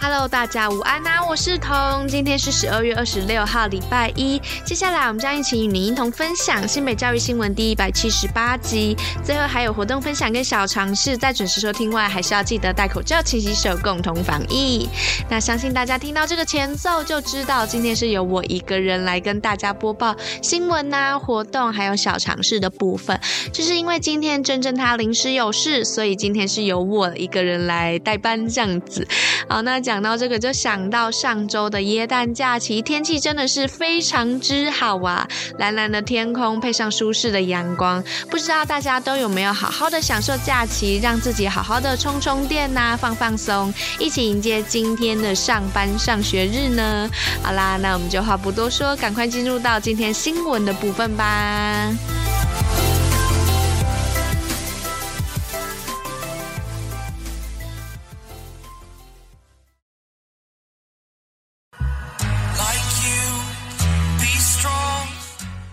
Hello，大家午安呐、啊！我是彤，今天是十二月二十六号，礼拜一。接下来我们将一起与您一同分享新北教育新闻第一百七十八集。最后还有活动分享跟小尝试，在准时收听外，还是要记得戴口罩、勤洗手，共同防疫。那相信大家听到这个前奏，就知道今天是由我一个人来跟大家播报新闻呐、活动还有小尝试的部分。就是因为今天珍珍她临时有事，所以今天是由我一个人来代班这样子。好，那。讲到这个，就想到上周的耶诞假期，天气真的是非常之好啊！蓝蓝的天空配上舒适的阳光，不知道大家都有没有好好的享受假期，让自己好好的充充电呐、放放松，一起迎接今天的上班上学日呢？好啦，那我们就话不多说，赶快进入到今天新闻的部分吧。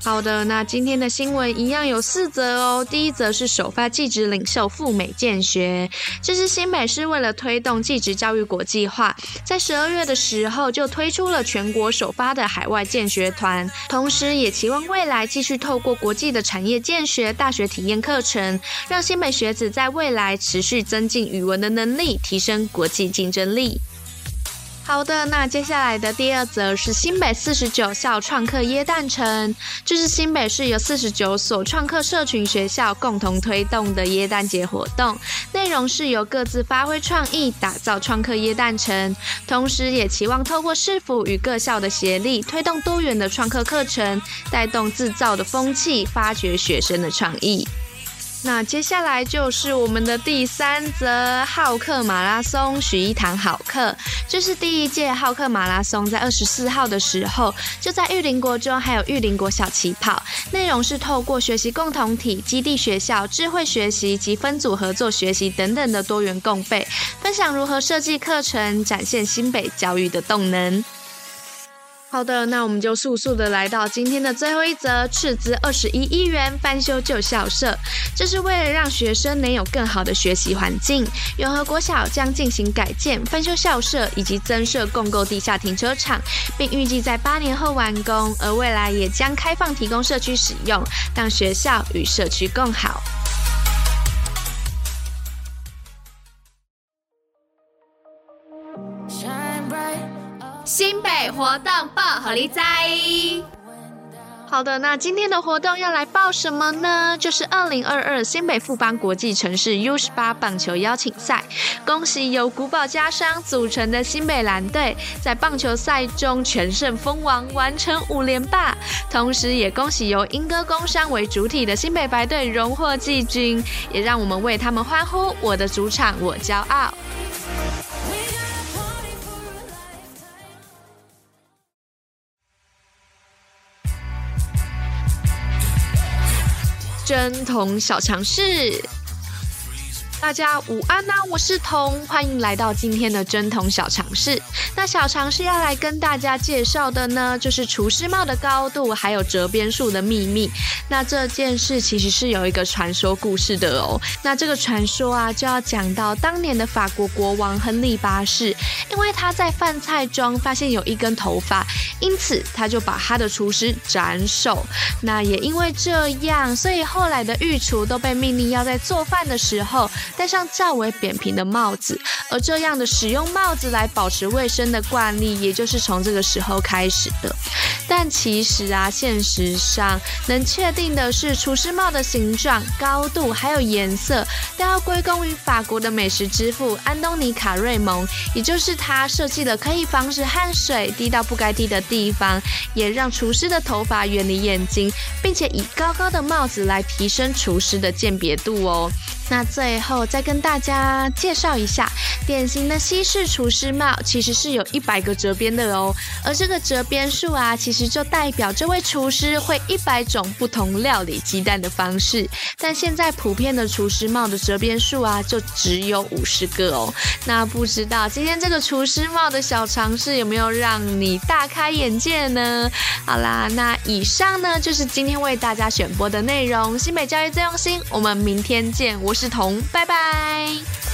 好的，那今天的新闻一样有四则哦。第一则是首发技职领袖赴美见学，这是新北市为了推动技职教育国际化，在十二月的时候就推出了全国首发的海外见学团，同时也期望未来继续透过国际的产业见学、大学体验课程，让新北学子在未来持续增进语文的能力，提升国际竞争力。好的，那接下来的第二则是新北四十九校创客耶诞城，这是新北市由四十九所创客社群学校共同推动的耶诞节活动，内容是由各自发挥创意，打造创客耶诞城，同时也期望透过市府与各校的协力，推动多元的创客课程，带动制造的风气，发掘学生的创意。那接下来就是我们的第三则好客马拉松，许一堂好课。这是第一届好课马拉松，在二十四号的时候，就在玉林国中还有玉林国小起跑。内容是透过学习共同体、基地学校、智慧学习及分组合作学习等等的多元共备，分享如何设计课程，展现新北教育的动能。好的，那我们就速速的来到今天的最后一则，斥资二十一亿元翻修旧校舍，这是为了让学生能有更好的学习环境。永和国小将进行改建、翻修校舍以及增设共构地下停车场，并预计在八年后完工，而未来也将开放提供社区使用，让学校与社区更好。新北活动报，好利在。好的，那今天的活动要来报什么呢？就是二零二二新北富邦国际城市 U 十八棒球邀请赛。恭喜由古堡家商组成的新北蓝队在棒球赛中全胜封王，完成五连霸。同时，也恭喜由英歌工商为主体的新北白队荣获季军，也让我们为他们欢呼！我的主场，我骄傲。针筒小强势大家午安呐、我是彤，欢迎来到今天的真彤小尝试。那小尝试要来跟大家介绍的呢，就是厨师帽的高度，还有折边数的秘密。那这件事其实是有一个传说故事的哦。那这个传说啊，就要讲到当年的法国国王亨利八世，因为他在饭菜中发现有一根头发，因此他就把他的厨师斩首。那也因为这样，所以后来的御厨都被命令要在做饭的时候。戴上较为扁平的帽子，而这样的使用帽子来保持卫生的惯例，也就是从这个时候开始的。但其实啊，现实上能确定的是，厨师帽的形状、高度还有颜色，都要归功于法国的美食之父安东尼卡瑞蒙，也就是他设计了可以防止汗水滴到不该滴的地方，也让厨师的头发远离眼睛，并且以高高的帽子来提升厨师的鉴别度哦。那最后再跟大家介绍一下，典型的西式厨师帽其实是有一百个折边的哦，而这个折边数啊，其实就代表这位厨师会一百种不同料理鸡蛋的方式。但现在普遍的厨师帽的折边数啊，就只有五十个哦。那不知道今天这个厨师帽的小尝试有没有让你大开眼界呢？好啦，那以上呢就是今天为大家选播的内容。新北教育最用心，我们明天见。我是彤，拜拜。